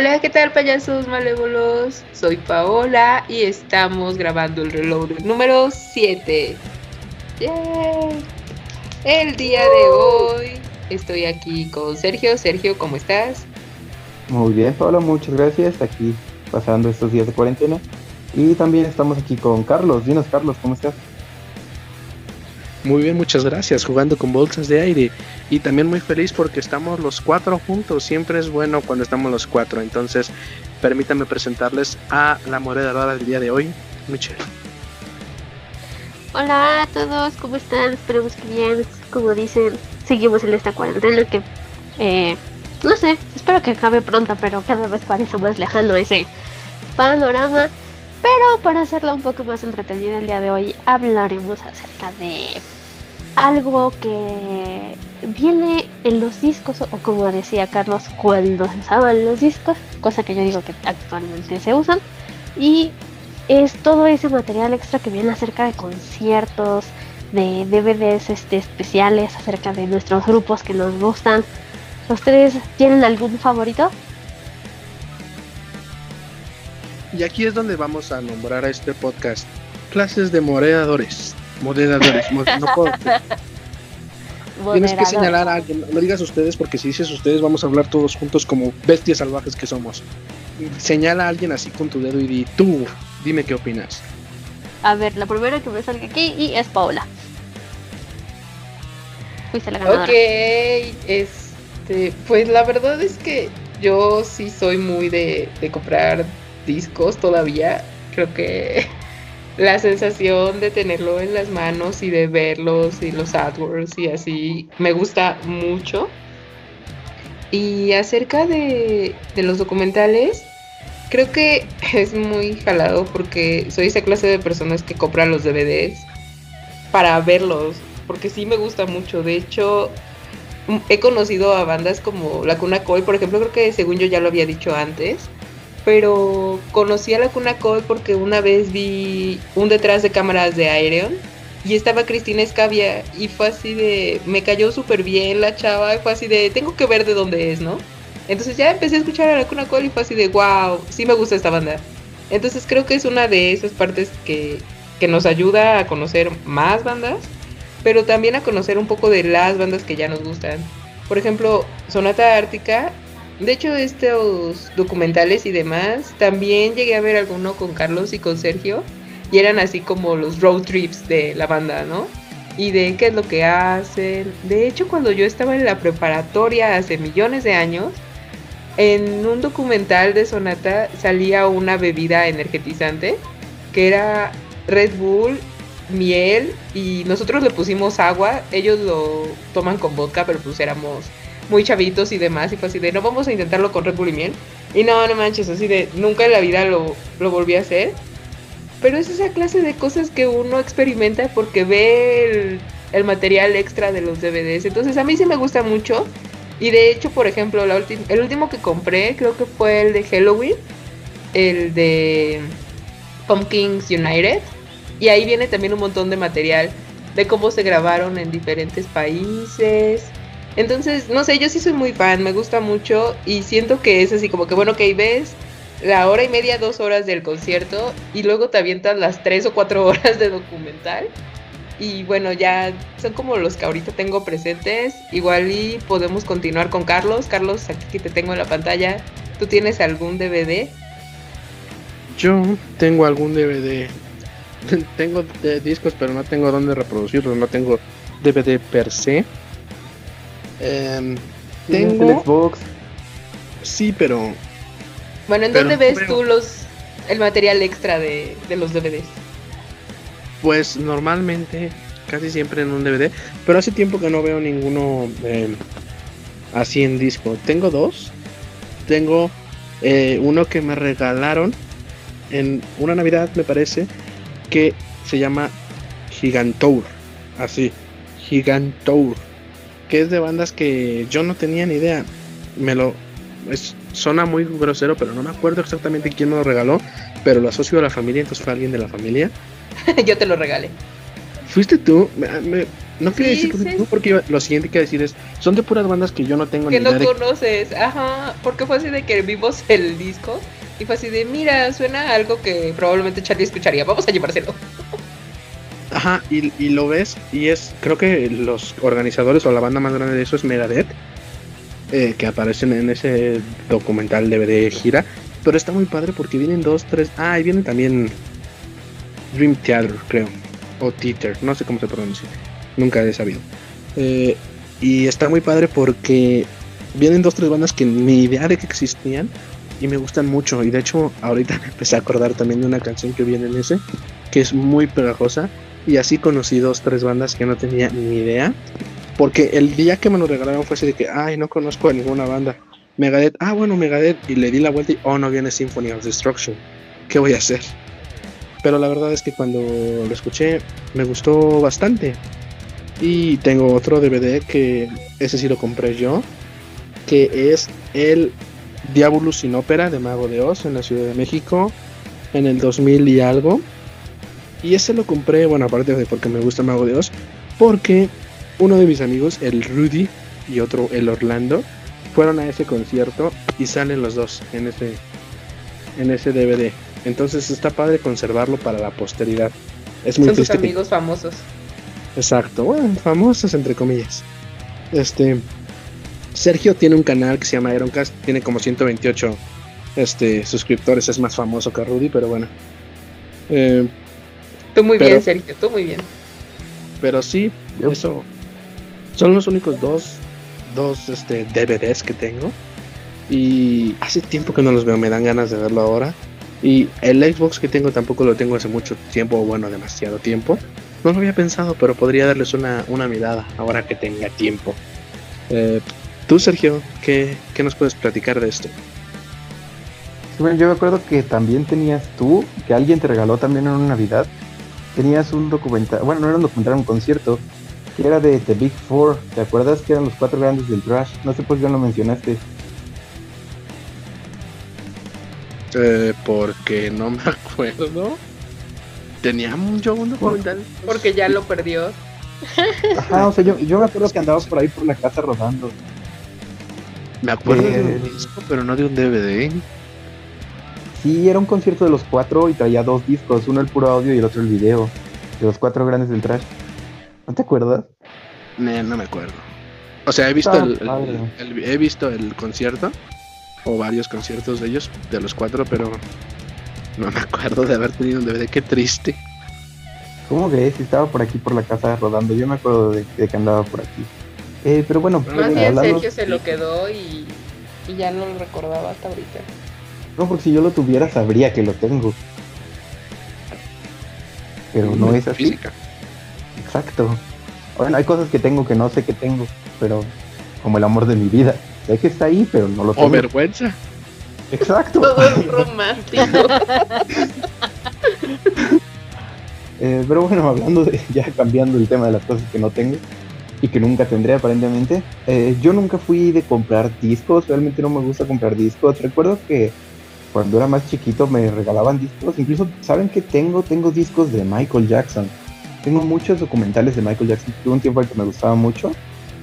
Hola, ¿qué tal payasos malévolos? Soy Paola y estamos grabando el reloj número 7. El día de hoy estoy aquí con Sergio. Sergio, ¿cómo estás? Muy bien, Paola, muchas gracias. Aquí pasando estos días de cuarentena. Y también estamos aquí con Carlos. Dinos, Carlos, ¿cómo estás? Muy bien, muchas gracias. Jugando con bolsas de aire. Y también muy feliz porque estamos los cuatro juntos. Siempre es bueno cuando estamos los cuatro. Entonces, permítanme presentarles a la moderadora del día de hoy, Michelle. Hola a todos, ¿cómo están? Esperemos que bien. Como dicen, seguimos en esta cuarentena que, eh, no sé, espero que acabe pronto, pero cada vez parece más lejano ese panorama. Pero para hacerla un poco más entretenida el día de hoy, hablaremos acerca de algo que viene en los discos, o como decía Carlos, cuando se usaban los discos, cosa que yo digo que actualmente se usan, y es todo ese material extra que viene acerca de conciertos, de DVDs este, especiales, acerca de nuestros grupos que nos gustan. ¿Ustedes tienen algún favorito? Y aquí es donde vamos a nombrar a este podcast clases de moderadores. Moderadores. no puedo. Tienes que señalar a alguien, no digas ustedes porque si dices ustedes vamos a hablar todos juntos como bestias salvajes que somos. Señala a alguien así con tu dedo y di tú, dime qué opinas. A ver, la primera que me salga aquí y es Paula. Fuiste la ganadora. Ok, este, pues la verdad es que yo sí soy muy de, de comprar discos todavía. Creo que la sensación de tenerlo en las manos y de verlos y los AdWords y así me gusta mucho. Y acerca de, los documentales, creo que es muy jalado porque soy esa clase de personas que compran los DVDs para verlos, porque sí me gusta mucho. De hecho, he conocido a bandas como La Cuna Coy, por ejemplo, creo que según yo ya lo había dicho antes pero conocí a la Cuna Code porque una vez vi un detrás de cámaras de Aereon y estaba Cristina Escavia y fue así de, me cayó súper bien la chava y fue así de, tengo que ver de dónde es, ¿no? Entonces ya empecé a escuchar a la Cuna Code y fue así de, wow, sí me gusta esta banda. Entonces creo que es una de esas partes que, que nos ayuda a conocer más bandas, pero también a conocer un poco de las bandas que ya nos gustan. Por ejemplo, Sonata Ártica de hecho, estos documentales y demás, también llegué a ver alguno con Carlos y con Sergio, y eran así como los road trips de la banda, ¿no? Y de qué es lo que hacen. De hecho, cuando yo estaba en la preparatoria hace millones de años, en un documental de Sonata salía una bebida energetizante que era Red Bull, miel y nosotros le pusimos agua. Ellos lo toman con vodka, pero pues éramos muy chavitos y demás, y fue así de, no vamos a intentarlo con Red Bull y miel. Y no, no manches, así de, nunca en la vida lo, lo volví a hacer. Pero es esa clase de cosas que uno experimenta porque ve el, material extra de los DVDs. Entonces a mí sí me gusta mucho. Y de hecho, por ejemplo, la el último que compré creo que fue el de Halloween, el de Pumpkins United. Y ahí viene también un montón de material de cómo se grabaron en diferentes países, entonces, no sé, yo sí soy muy fan, me gusta mucho y siento que es así como que, bueno, que ves la hora y media, dos horas del concierto y luego te avientas las tres o cuatro horas de documental. Y bueno, ya son como los que ahorita tengo presentes. Igual y podemos continuar con Carlos. Carlos, aquí que te tengo en la pantalla, ¿tú tienes algún DVD? Yo tengo algún DVD. tengo discos, pero no tengo dónde reproducirlos. No tengo DVD per se. Eh, tengo. Xbox. Sí, pero. Bueno, ¿en dónde ves tú los el material extra de, los DVDs? Pues normalmente, casi siempre en un DVD, pero hace tiempo que no veo ninguno em, así en disco. Tengo dos. Tengo eh, uno que me regalaron en una Navidad, me parece, que se llama Gigantour. Así, Gigantour que es de bandas que yo no tenía ni idea. Me lo. Es, suena muy grosero, pero no me acuerdo exactamente quién me lo regaló. Pero lo asocio a la familia, entonces fue alguien de la familia. yo te lo regalé. ¿Fuiste tú? No quería Sí, decir sí. tú porque lo siguiente que decir es, son de puras bandas que yo no tengo que ni no idea de conoces, ajá, porque fue así de que vimos el disco y fue así de, mira, suena algo que probablemente Charlie escucharía, vamos a llevárselo. Ajá, y, y lo ves, y es, creo que los organizadores o la banda más grande de eso es Megadeth, eh, que aparecen en ese documental DVD gira, pero está muy padre porque vienen dos, tres, ah, y vienen también Dream Theater, creo, o Theater, no sé cómo se pronuncia, nunca he sabido. Eh, y está muy padre porque vienen dos, tres bandas que ni idea de que existían y me gustan mucho, y de hecho ahorita me empecé a acordar también de una canción que viene en ese, que es muy pegajosa y así conocí dos, tres bandas que no tenía ni idea. Porque el día que me lo regalaron fue así de que, ay, no conozco a ninguna banda. Megadeth, ah, bueno, Megadeth. Y le di la vuelta y, oh, no viene Symphony of Destruction. ¿Qué voy a hacer? Pero la verdad es que cuando lo escuché me gustó bastante. Y tengo otro DVD que ese sí lo compré yo. Que es el Diabolus sin ópera de Mago de Oz en la Ciudad de México. En el 2000 y algo. Y ese lo compré, bueno, aparte de porque me gusta Mago de Oz, porque uno de mis amigos, el Rudy, y otro, el Orlando, fueron a ese concierto y salen los dos en ese, en ese DVD. Entonces está padre conservarlo para la posteridad. Es muy Son tus que- amigos famosos. Exacto, bueno, famosos entre comillas. Este Sergio tiene un canal que se llama Ironcast, tiene como 128 este, suscriptores, es más famoso que Rudy, pero bueno. Eh, Tú muy Pero- bien, Sergio, tú muy bien. pero sí, eso son los únicos dos, dos este, DVDs que tengo. Y hace tiempo que no los veo, me dan ganas de verlo ahora. Y el Xbox que tengo tampoco lo tengo hace mucho tiempo, bueno, demasiado tiempo. No lo había pensado, pero podría darles una, una mirada ahora que tenga tiempo. Eh, Tú, Sergio, ¿qué, ¿qué nos puedes platicar de esto? Sí, bueno, yo me acuerdo que también tenías tú, que alguien te regaló también en una Navidad, tenías un documental, bueno, no era un documental, era un concierto, que era de The Big Four, ¿te acuerdas que eran los cuatro grandes del trash? No sé por qué no lo mencionaste. Eh, porque no me acuerdo. Teníamos yo un documental. Porque ya lo perdió. Ajá, o sea, yo, yo me acuerdo que andaba por ahí por la casa rodando. Me acuerdo de Eh, un disco, pero no de un DVD. Sí, era un concierto de los cuatro y traía dos discos, uno el puro audio y el otro el video, de los cuatro grandes del trash. ¿No te acuerdas? No, no me acuerdo. O sea, he visto el, el- padre. el- he visto el concierto o varios conciertos de ellos, de los cuatro, pero no me acuerdo de haber tenido un DVD. Qué triste. ¿Cómo que si estaba por aquí por la casa rodando? Yo me acuerdo de, de que andaba por aquí. Eh, pero bueno, Más Más bien Sergio se lo quedó y, y ya no lo recordaba hasta ahorita. No, porque si yo lo tuviera sabría que lo tengo. Pero no es así. Física. Exacto. Bueno, hay cosas que tengo que no sé que tengo, pero como el amor de mi vida. Sé que está ahí, pero no lo O tengo. vergüenza. Exacto. Todo es romántico. Eh, pero bueno, hablando de, ya cambiando el tema de las cosas que no tengo y que nunca tendré aparentemente, eh, yo nunca fui de comprar discos, realmente no me gusta comprar discos. Recuerdo que cuando era más chiquito me regalaban discos, incluso, ¿saben qué tengo? Tengo discos de Michael Jackson. Tengo muchos documentales de Michael Jackson, tuve un tiempo en que me gustaba mucho,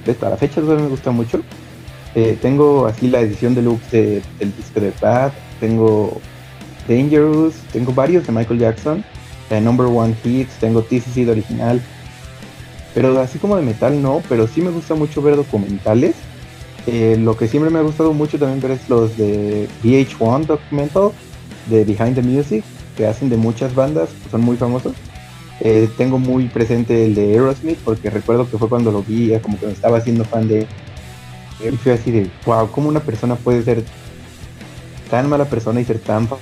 hasta la fecha todavía me gusta mucho. Eh, tengo así la edición deluxe de, del disco de Bad, tengo Dangerous, tengo varios de Michael Jackson eh, Number One Hits, tengo TCC de original. Pero así como de metal no, pero sí me gusta mucho ver documentales. Eh, lo que siempre me ha gustado mucho también ver es los de VH1 Documental, de Behind the Music, que hacen de muchas bandas, son muy famosos. Eh, tengo muy presente el de Aerosmith, porque recuerdo que fue cuando lo vi, como que me estaba haciendo fan de... Y fue así de, wow, ¿cómo una persona puede ser tan mala persona y ser tan fa-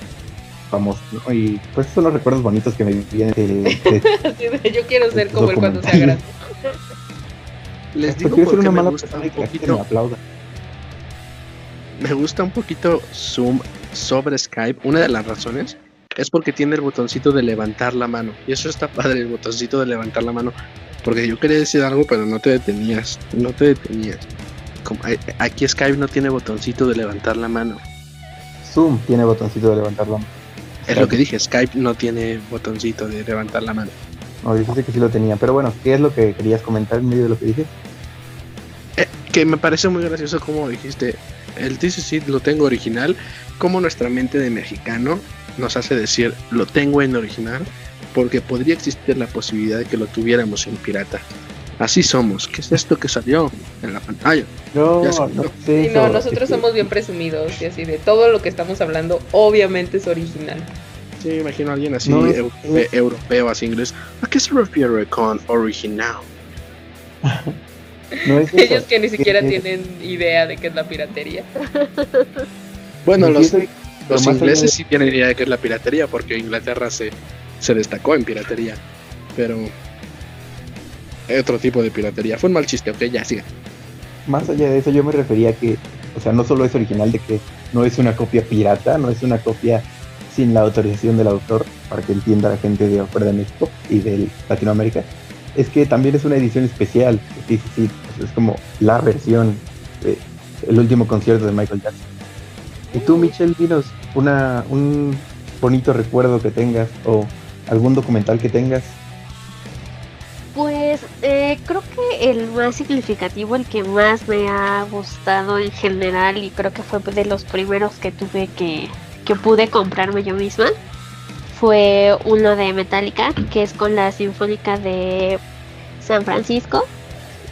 famoso? ¿no? Y pues son los recuerdos bonitos que me vienen de, de Así de, yo quiero ser como él cuando sea grande. Les digo porque una me mala gusta un me poquito, me gusta un poquito Zoom sobre Skype. Una de las razones es porque tiene el botoncito de levantar la mano. Y eso está padre, el botoncito de levantar la mano. Porque yo quería decir algo, pero no te detenías. No te detenías. Como- a- aquí Skype no tiene botoncito de levantar la mano. Zoom tiene botoncito de levantar la mano. Es lo que dije, Skype no tiene botoncito de levantar la mano. No, dijiste que sí lo tenía. Pero bueno, ¿qué es lo que querías comentar en medio de lo que dije? Que me parece muy gracioso como dijiste, el TCC lo tengo original, como nuestra mente de mexicano nos hace decir lo tengo en original, porque podría existir la posibilidad de que lo tuviéramos en pirata. Así somos. ¿Qué es esto que salió en la pantalla? No, Ya Sí, nosotros somos bien presumidos y así de todo lo que estamos hablando obviamente es original. Sí, me imagino a alguien así, No, es- eu- europeo, así inglés. ¿A qué se refiere con original? No es eso, Ellos que ni siquiera tienen idea de qué es la piratería. Bueno, los, los ingleses sí tienen idea de qué es la piratería, porque Inglaterra se, se destacó en piratería. Pero hay otro tipo de piratería. Fue un mal chiste, ok, ya sigue. Más allá de eso, yo me refería a que, o sea, no solo es original de que no es una copia pirata, no es una copia sin la autorización del autor, para que entienda la gente de afuera de México y de Latinoamérica, es que también es una edición especial. Sí, sí, sí, o sea, es como la versión de el último concierto de Michael Jackson. Y tú, Michelle, dinos una, un bonito recuerdo que tengas o algún documental que tengas. Pues eh, creo que el más significativo, el que más me ha gustado en general y creo que fue de los primeros que tuve que, que pude comprarme yo misma, fue uno de Metallica, que es con la Sinfónica de San Francisco.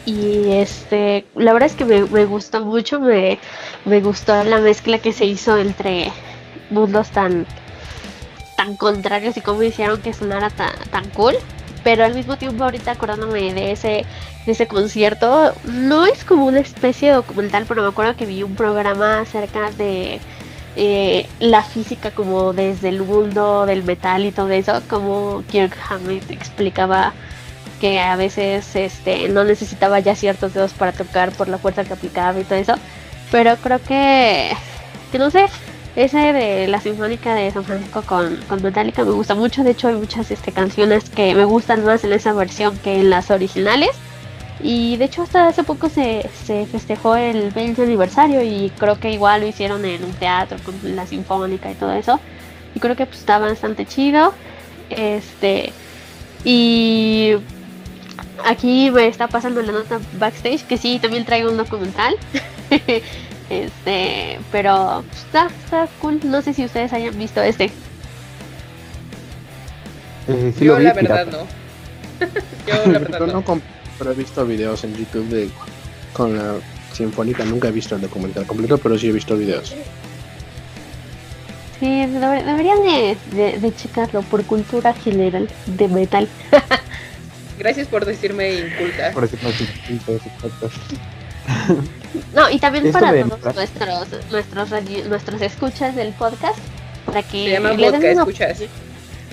Y este, la verdad es que me, me gustó mucho, me, me gustó la mezcla que se hizo entre mundos tan, tan contrarios y cómo hicieron que sonara tan, tan cool pero al mismo tiempo ahorita acordándome de ese de ese concierto no es como una especie de documental pero me acuerdo que vi un programa acerca de eh, la física como desde el mundo del metal y todo eso como Kirk Hammett explicaba que a veces este no necesitaba ya ciertos dedos para tocar por la fuerza que aplicaba y todo eso pero creo que que no sé ese de la Sinfónica de San Francisco con, con Metallica me gusta mucho. De hecho, hay muchas este, canciones que me gustan más en esa versión que en las originales. Y de hecho, hasta hace poco se, se festejó el 20 aniversario y creo que igual lo hicieron en un teatro con la Sinfónica y todo eso. Y creo que pues, está bastante chido. Este. Y. Aquí me está pasando la nota backstage que sí, también traigo un documental. Este, pero pues, está, está cool. No sé si ustedes hayan visto este. Eh, sí Yo lo vi, la verdad pirata. no. Yo la verdad Yo no. no comp- pero he visto videos en YouTube de con la Sinfónica. Nunca he visto el documental completo, pero sí he visto videos. Sí, deber- deberían de, de, de checarlo por cultura general de metal. Gracias por decirme inculta. Por no, y también Esto para todos entrar- nuestros nuestros radio- nuestros escuchas del podcast, para que Se llama le den vodka, una- escuchas.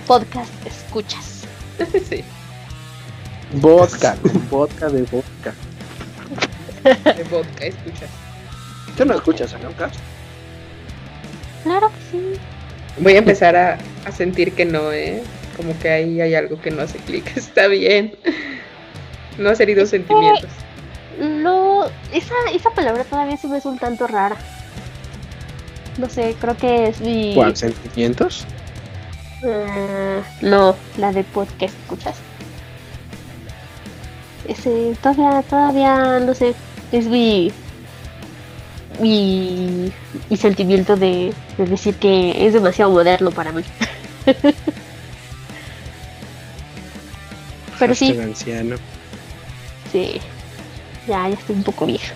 podcast escuchas. sí, Vodka, con vodka de vodka. de vodka, escuchas. ¿Tú no escuchas a Lucas? Claro que sí. Voy a empezar a, a sentir que no, ¿eh? Como que ahí hay algo que no hace clic. Está bien. No has herido sentimientos. No, esa, esa palabra todavía se me es un tanto rara. No sé, creo que es mi. ¿Cuál? ¿Sentimientos? Ah, no, la de podcast escuchas. Ese, todavía, todavía, no sé, es mi, mi, mi sentimiento de, de decir que es demasiado moderno para mí. Pero sí, anciano. sí, ya, ya estoy un poco vieja.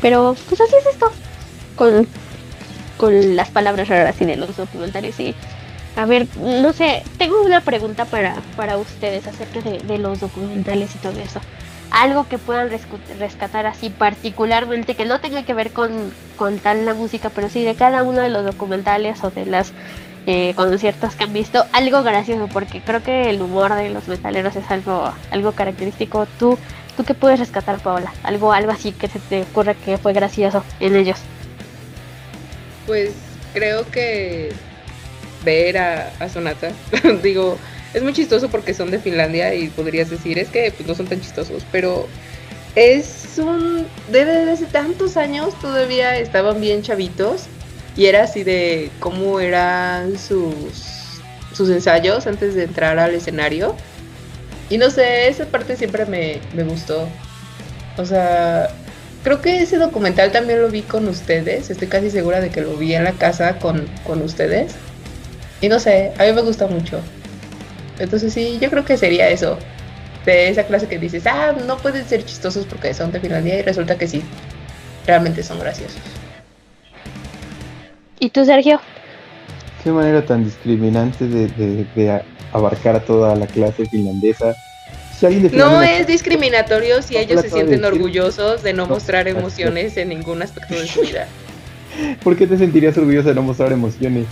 Pero, pues así es esto, con, con las palabras raras y de los documentales, sí. A ver, no sé, tengo una pregunta para, para ustedes acerca de, de los documentales y todo eso. Algo que puedan rescatar así particularmente, que no tenga que ver con, con tal la música, pero sí de cada uno de los documentales o de las eh, conciertos que han visto, algo gracioso, porque creo que el humor de los metaleros es algo, algo característico. ¿Tú, ¿Tú qué puedes rescatar, Paola? Algo, algo así que se te ocurra que fue gracioso en ellos. Pues creo que ver a, Sonata, digo, es muy chistoso porque son de Finlandia y podrías decir, es que pues, no son tan chistosos, pero es un... Desde hace tantos años todavía estaban bien chavitos y era así de cómo eran sus sus ensayos antes de entrar al escenario. Y no sé, esa parte siempre me, me gustó. O sea, creo que ese documental también lo vi con ustedes. Estoy casi segura de que lo vi en la casa con, con ustedes. Y no sé, a mí me gusta mucho. Entonces sí, yo creo que sería eso. De esa clase que dices, ah, no pueden ser chistosos porque son de Finlandia y resulta que sí, realmente son graciosos. ¿Y tú, Sergio? Qué manera tan discriminante de, de- de abarcar a toda la clase finlandesa. Si alguien de No es discriminatorio si No, ellos se de sienten orgullosos de no No, mostrar emociones en ningún aspecto de su vida. ¿Por qué te sentirías orgulloso de no mostrar emociones?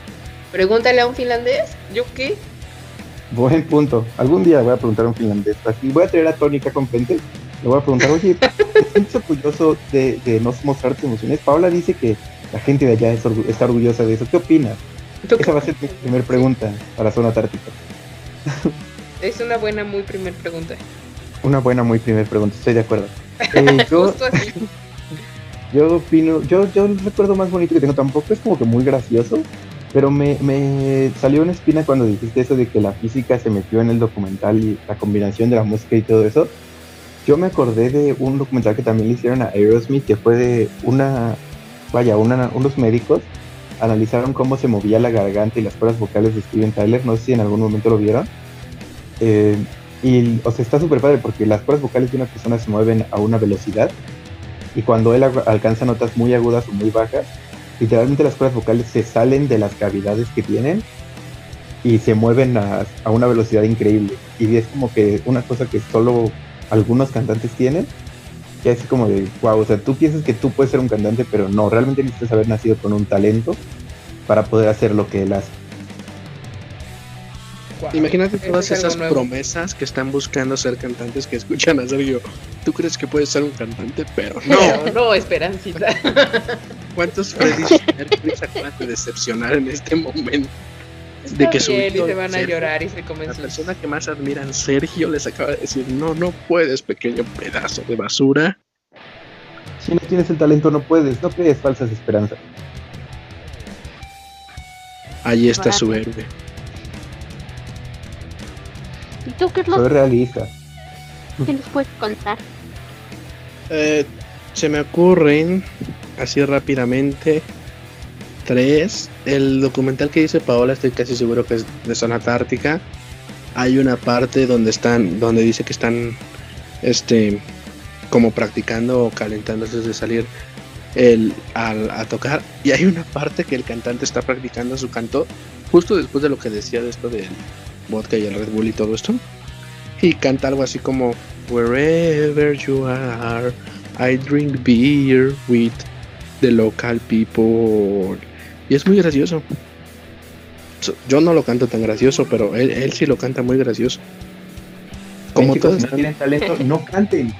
Pregúntale a un finlandés, ¿yo qué? Buen punto. Algún día voy a preguntar a un finlandés. Así voy a traer a Tónica con frente. Le voy a preguntar, oye, ¿te sientes orgulloso de, de no mostrar tus emociones? Paola dice que la gente de allá está orgullosa de eso. ¿Qué opinas? ¿Tú Esa va a ser mi primera pregunta para Zona Tártica. Es una buena, muy primer pregunta. Una buena, muy primera pregunta. Estoy de acuerdo. Eh, yo opino, yo, yo el recuerdo más bonito que tengo tampoco es como que muy gracioso, pero me, me salió una espina cuando dijiste eso de que la física se metió en el documental y la combinación de la música y todo eso. Yo me acordé de un documental que también le hicieron a Aerosmith, que fue de una, vaya, unos médicos analizaron cómo se movía la garganta y las cuerdas vocales de Steven Tyler, no sé si en algún momento lo vieron. Eh, y, o sea, está súper padre porque las cuerdas vocales de una persona se mueven a una velocidad y cuando él alcanza notas muy agudas o muy bajas, literalmente las cuerdas vocales se salen de las cavidades que tienen y se mueven a, a una velocidad increíble. Y es como que una cosa que solo algunos cantantes tienen. Y es como de, wow, o sea, tú piensas que tú puedes ser un cantante, pero no, realmente necesitas haber nacido con un talento para poder hacer lo que él hace. Imagínate todas es esas nuevo. promesas que están buscando ser cantantes que escuchan a Sergio. ¿Tú crees que puedes ser un cantante? Pero no. No, no, Esperancita. ¿Cuántos Freddy Mercury se acaban de decepcionar en este momento? De que su bien, y se van a Sergio, llorar y se La comen sus... persona que más admiran, Sergio, les acaba de decir, no, no puedes, pequeño pedazo de basura. Si no tienes el talento, no puedes, no crees falsas esperanzas. Ahí está su héroe. ¿Y tú, Carlos? Soy realista. ¿Qué nos puedes contar? Eh, se me ocurren, así rápidamente, tres. El documental que dice Paola, estoy casi seguro que es de zona tártica. Hay una parte donde están, donde dice que están, este, como practicando o calentándose de salir el, al- a tocar. Y hay una parte que el cantante está practicando su canto, justo después de lo que decía de esto del vodka y el Red Bull y todo esto. Y canta algo así como Wherever you are, I drink beer with the local people. Y es muy gracioso. So- Yo no lo canto tan gracioso, pero él, él sí lo canta muy gracioso. Como todos si no tienen talento, no canten.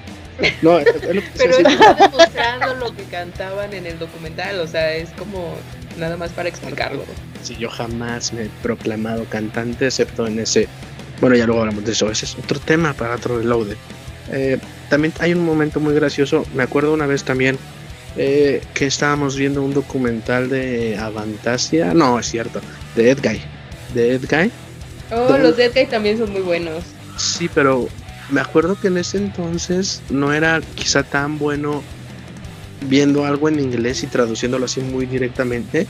No, es, es lo que Pero quise decir. está demostrando lo que cantaban en el documental, o sea, es como nada más para explicarlo. Sí, yo jamás me he proclamado cantante, excepto en ese. Bueno, ya luego hablamos de eso. Ese es otro tema para otro reload. Eh, también hay un momento muy gracioso. Me acuerdo una vez también eh, que estábamos viendo un documental de Avantasia. No, es cierto. De Ed Guy. De Ed Guy. Oh, Don- los Dead Guy también son muy buenos. Sí, pero me acuerdo que en ese entonces no era quizá tan bueno viendo algo en inglés y traduciéndolo así muy directamente.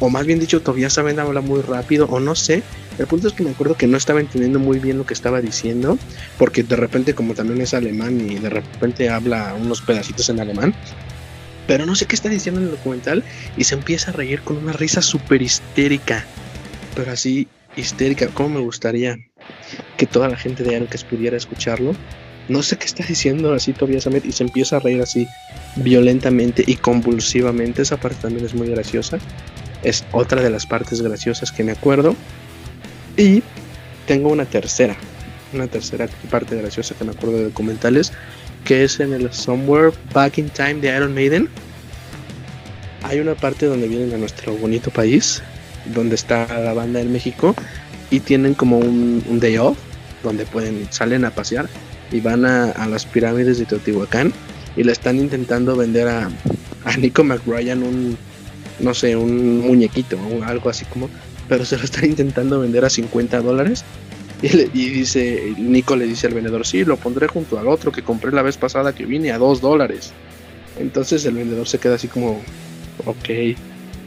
O más bien dicho, todavía saben hablar muy rápido, o no sé. El punto es que me acuerdo que no estaba entendiendo muy bien lo que estaba diciendo, porque de repente, como también es alemán y de repente habla unos pedacitos en alemán, pero no sé qué está diciendo en el documental y se empieza a reír con una risa súper histérica, pero así histérica, como me gustaría que toda la gente de Aerocas pudiera escucharlo. No sé qué está diciendo así Tobias Ahmed y se empieza a reír así violentamente y convulsivamente. Esa parte también es muy graciosa. Es otra de las partes graciosas que me acuerdo. Y tengo una tercera, una tercera parte graciosa que me acuerdo de documentales, que es en el Somewhere Back in Time de Iron Maiden. Hay una parte donde vienen a nuestro bonito país, donde está la banda en México y tienen como un, un day off donde pueden salen a pasear y van a, las pirámides de Teotihuacán y le están intentando vender a, a Nico McBrien un no sé un muñequito o algo así como pero se lo están intentando vender a 50 dólares. Y, le- y dice, Nico le dice al vendedor, sí, lo pondré junto al otro que compré la vez pasada que vine a 2 dólares. Entonces el vendedor se queda así como, ok,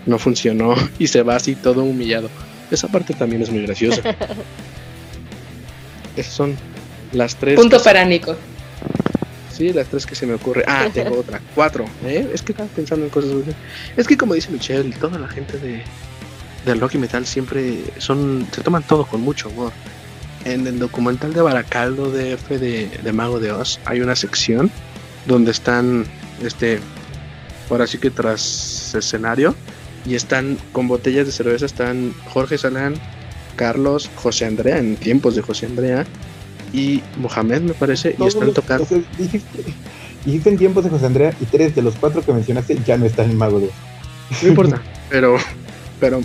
no funcionó y se va así todo humillado. Esa parte también es muy graciosa. Esas son las tres. Punto para Nico. Sí, las tres que se me ocurre. Ah, tengo otra. Cuatro. ¿eh? Es que estaba pensando en cosas. muy- Es que como dice Michelle, toda la gente de del rock y metal siempre son se toman todo con mucho humor. En el documental de Baracaldo de F de, de Mago de Oz hay una sección donde están, este, ahora sí que tras escenario y están con botellas de cerveza están Jorge Salán, Carlos, José Andrea en tiempos de José Andrea y Mohamed me parece y están los- tocando o sea, dijiste, dijiste en tiempos de José Andrea y tres de los cuatro que mencionaste ya no están en Mago de Oz. No importa, pero, pero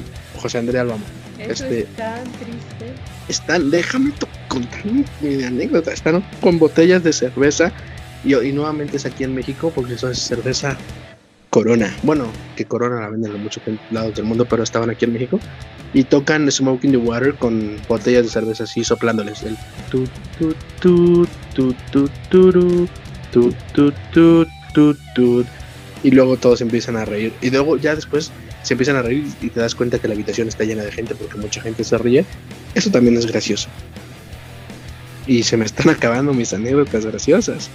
José Andrea lo amo. Eso Este- es tan triste. Están, déjame contar mi, mi anécdota. Están con botellas de cerveza y, y nuevamente es aquí en México porque eso es cerveza Corona. Bueno, que Corona la venden en muchos lados del mundo, pero estaban aquí en México y tocan Smoking the Water con botellas de cerveza así soplándoles el tu tu tu tu tu tu tu tu tu tu y luego todos empiezan a reír y luego ya después se empiezan a reír y te das cuenta que la habitación está llena de gente porque mucha gente se ríe. Eso también es gracioso. Y se me están acabando mis anécdotas graciosas.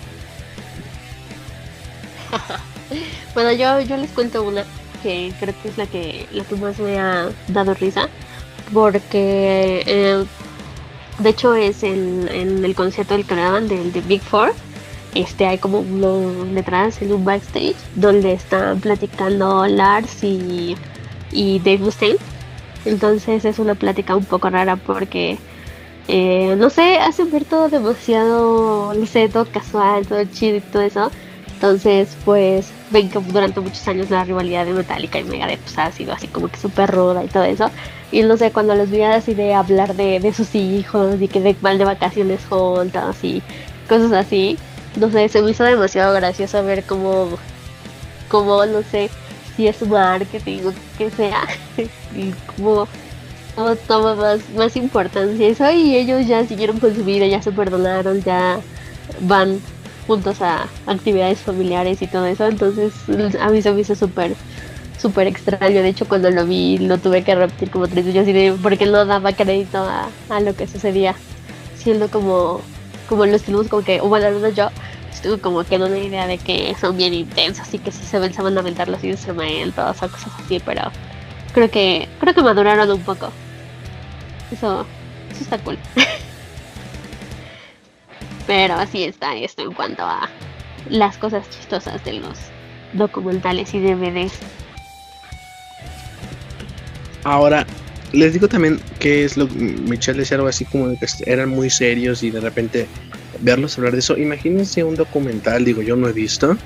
Bueno, yo, yo les cuento una que creo que es la que, la que más me ha dado risa. Porque eh, de hecho es en, en el concierto del que del de Big Four. Este hay como uno detrás en un backstage donde están platicando Lars y, y Dave Mustaine. Entonces es una plática un poco rara porque eh, no sé, hacen ver todo demasiado, no sé, todo casual, todo chido y todo eso. Entonces, pues, ven que durante muchos años la rivalidad de Metallica y Megadeth pues, ha sido así como que súper ruda y todo eso. Y no sé, cuando los vi así de hablar de, de sus hijos y que de, van de vacaciones juntos y cosas así, no sé, se me hizo demasiado gracioso ver cómo, cómo no sé, si es marketing o que sea, y cómo, toma más, más importancia eso y ellos ya siguieron con su vida, ya se perdonaron, ya van juntos a actividades familiares y todo eso, entonces a mí se me hizo súper súper extraño, de hecho cuando lo vi lo tuve que repetir como tres veces porque no daba crédito a, a lo que sucedía, siendo como como lo estuvimos como que, bueno al menos yo estuve como que en una idea de que son bien intensos y que si se ven se van a aventar los instrumentos o cosas así, pero creo que creo que maduraron un poco. Eso, eso está cool. Pero así está esto en cuanto a las cosas chistosas de los documentales y DVDs. Ahora, les digo también que es lo Michelle decía algo así como de que eran muy serios y de repente verlos hablar de eso. Imagínense un documental, digo, yo no he visto,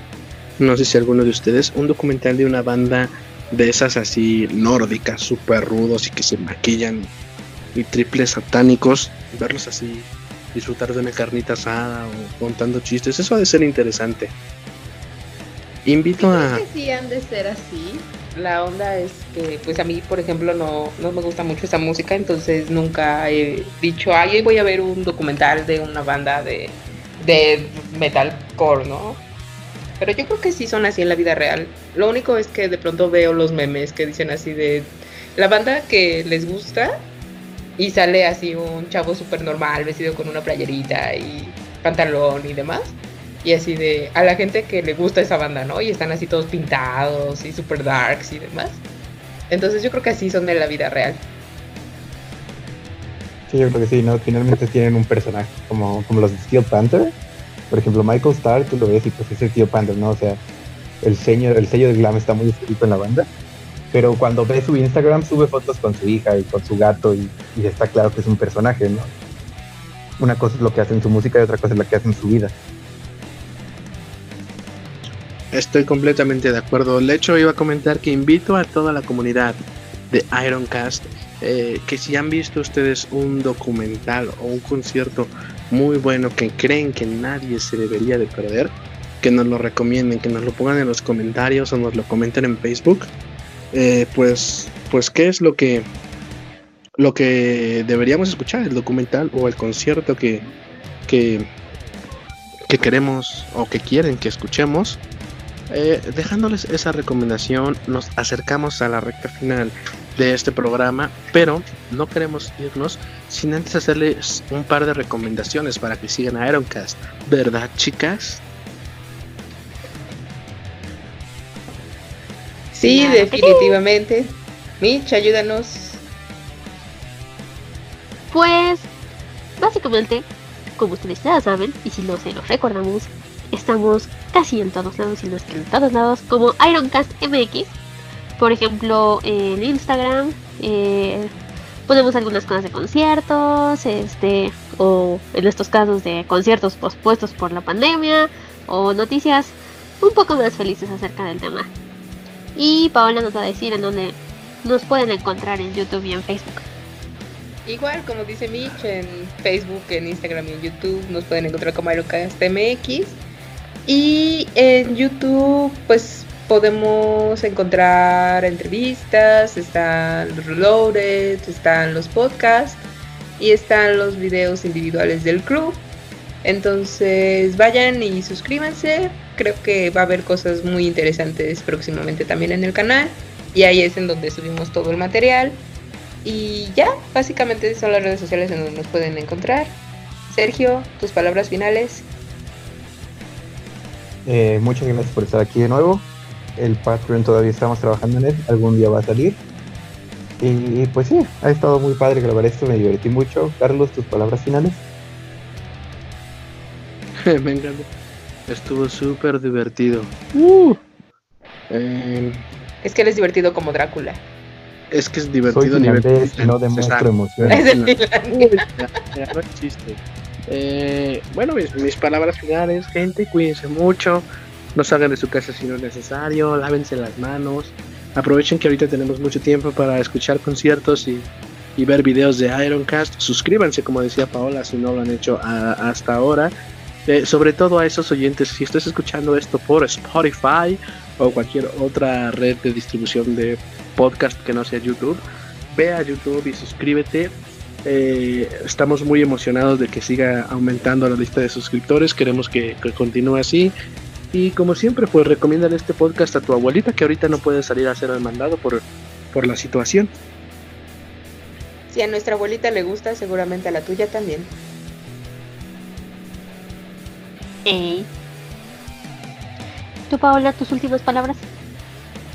no sé si alguno de ustedes, un documental de una banda de esas así nórdicas, súper rudos y que se maquillan y triples satánicos, verlos así, disfrutar de una carnita asada o contando chistes, eso ha de ser interesante. Invito a... que sí han de ser así. La onda es que, pues a mí, por ejemplo, no, no me gusta mucho esa música, entonces nunca he dicho, ay, voy a ver un documental de una banda de, de metalcore, ¿no? Pero yo creo que sí son así en la vida real. Lo único es que de pronto veo los memes que dicen así de la banda que les gusta y sale así un chavo súper normal, vestido con una playerita y pantalón y demás. Y así de a la gente que le gusta esa banda, ¿no? Y están así todos pintados y super darks y demás. Entonces yo creo que así son de la vida real. Sí, yo creo que sí, ¿no? Finalmente tienen un personaje como, como los de Steel Panther. Por ejemplo, Michael Starr, tú lo ves y pues es el Steel Panther, ¿no? O sea, el sello, el sello de glam está muy escrito en la banda. Pero cuando ves su Instagram, sube fotos con su hija y con su gato y, y está claro que es un personaje, ¿no? Una cosa es lo que hace en su música y otra cosa es lo que hace en su vida. Estoy completamente de acuerdo. De hecho, iba a comentar que invito a toda la comunidad de Ironcast eh, que si han visto ustedes un documental o un concierto muy bueno que creen que nadie se debería de perder, que nos lo recomienden, que nos lo pongan en los comentarios o nos lo comenten en Facebook. Eh, pues, pues, ¿qué es lo que lo que deberíamos escuchar, el documental o el concierto que, que, que queremos o que quieren que escuchemos. Eh, dejándoles esa recomendación, nos acercamos a la recta final de este programa, pero no queremos irnos sin antes hacerles un par de recomendaciones para que sigan a Ironcast, ¿verdad, chicas? Sí, definitivamente. Mitch, ayúdanos. Pues, básicamente, como ustedes ya saben, y si no se los recordamos, estamos casi en todos lados, y no es que en todos lados, como Ironcast MX. Por ejemplo, en Instagram, eh, ponemos algunas cosas de conciertos, este, o en estos casos de conciertos pospuestos por la pandemia, o noticias un poco más felices acerca del tema. Y Paola nos va a decir en dónde nos pueden encontrar en YouTube y en Facebook. Igual, como dice Mitch, en Facebook, en Instagram y en YouTube nos pueden encontrar como Aerocast MX. Y en YouTube, pues podemos encontrar entrevistas, están los reloaded, están los podcasts y están los videos individuales del crew. Entonces vayan y suscríbanse. Creo que va a haber cosas muy interesantes próximamente también en el canal. Y ahí es en donde subimos todo el material. Y ya, básicamente son las redes sociales en donde nos pueden encontrar. Sergio, tus palabras finales. Eh, muchas gracias por estar aquí de nuevo. El Patreon todavía estamos trabajando en él, algún día va a salir. Y pues sí, ha estado muy padre grabar esto, me divertí mucho. Carlos, tus palabras finales. Me encanta. Estuvo súper divertido. Uh. Eh, Es que él es divertido como Drácula. es que es Soy divertido a nivel. no demuestro emociones. Es. Ya, ya, no chiste. Eh, bueno, mis, palabras finales, gente, cuídense mucho. No salgan de su casa si no es necesario. Lávense las manos. Aprovechen que ahorita tenemos mucho tiempo para escuchar conciertos y, ver videos de Ironcast. Suscríbanse, como decía Paola, si no lo han hecho hasta ahora. Eh, sobre todo a esos oyentes, si estás escuchando esto por Spotify o cualquier otra red de distribución de podcast que no sea YouTube, ve a YouTube y suscríbete. Eh, estamos muy emocionados de que siga aumentando la lista de suscriptores. Queremos que, que continúe así. Y como siempre, pues recomiendan este podcast a tu abuelita que ahorita no puede salir a hacer el mandado por, por la situación. Si a nuestra abuelita le gusta, seguramente a la tuya también. Ey. ¿Tú, Paola, tus últimas palabras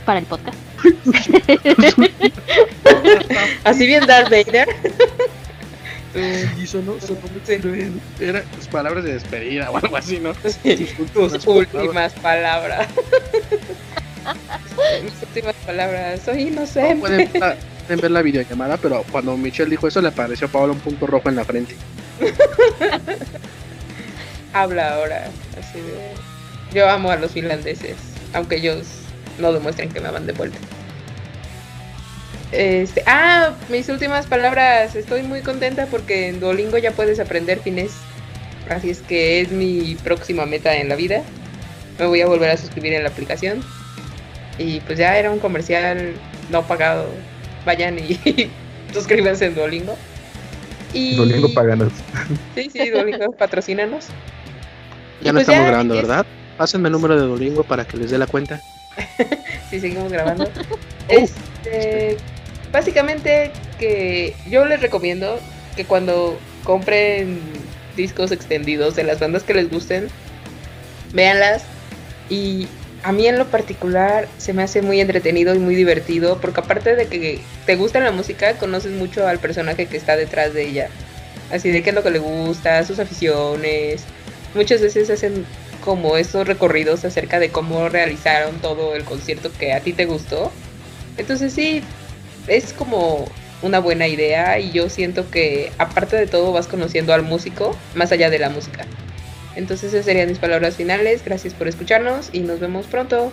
para el podcast? Así bien Darth Vader. Y sonó, sonó muy cruel. Era pues, palabras de despedida o algo así, ¿no? Tus últimas palabras. Mis últimas palabras. Soy No, inocente. pueden, ver pueden ver la videollamada, pero cuando Michelle dijo eso le apareció a Paola un punto rojo en la frente. Habla ahora. Así de. Yo amo a los finlandeses. Aunque ellos no demuestren que me aman de vuelta. Este, ah, mis últimas palabras. Estoy muy contenta porque en Duolingo ya puedes aprender finés. Así es que es mi próxima meta en la vida. Me voy a volver a suscribir en la aplicación. Y pues ya era un comercial no pagado. Vayan y suscríbanse en Duolingo. Y... Domingo paganos. Sí, sí, Duolingo, patrocínanos. Ya no pues estamos ya, grabando, es- ¿verdad? Pásenme el número de Dolingo para que les dé la cuenta. Sí, seguimos grabando. Este, básicamente que yo les recomiendo que cuando compren discos extendidos de las bandas que les gusten, véanlas. Y a mí en lo particular se me hace muy entretenido y muy divertido, porque aparte de que te gusta la música, conoces mucho al personaje que está detrás de ella. Así de qué es lo que le gusta, sus aficiones. Muchas veces hacen como esos recorridos acerca de cómo realizaron todo el concierto que a ti te gustó. Entonces sí, es como una buena idea y yo siento que aparte de todo vas conociendo al músico más allá de la música. Entonces esas serían mis palabras finales. Gracias por escucharnos y nos vemos pronto.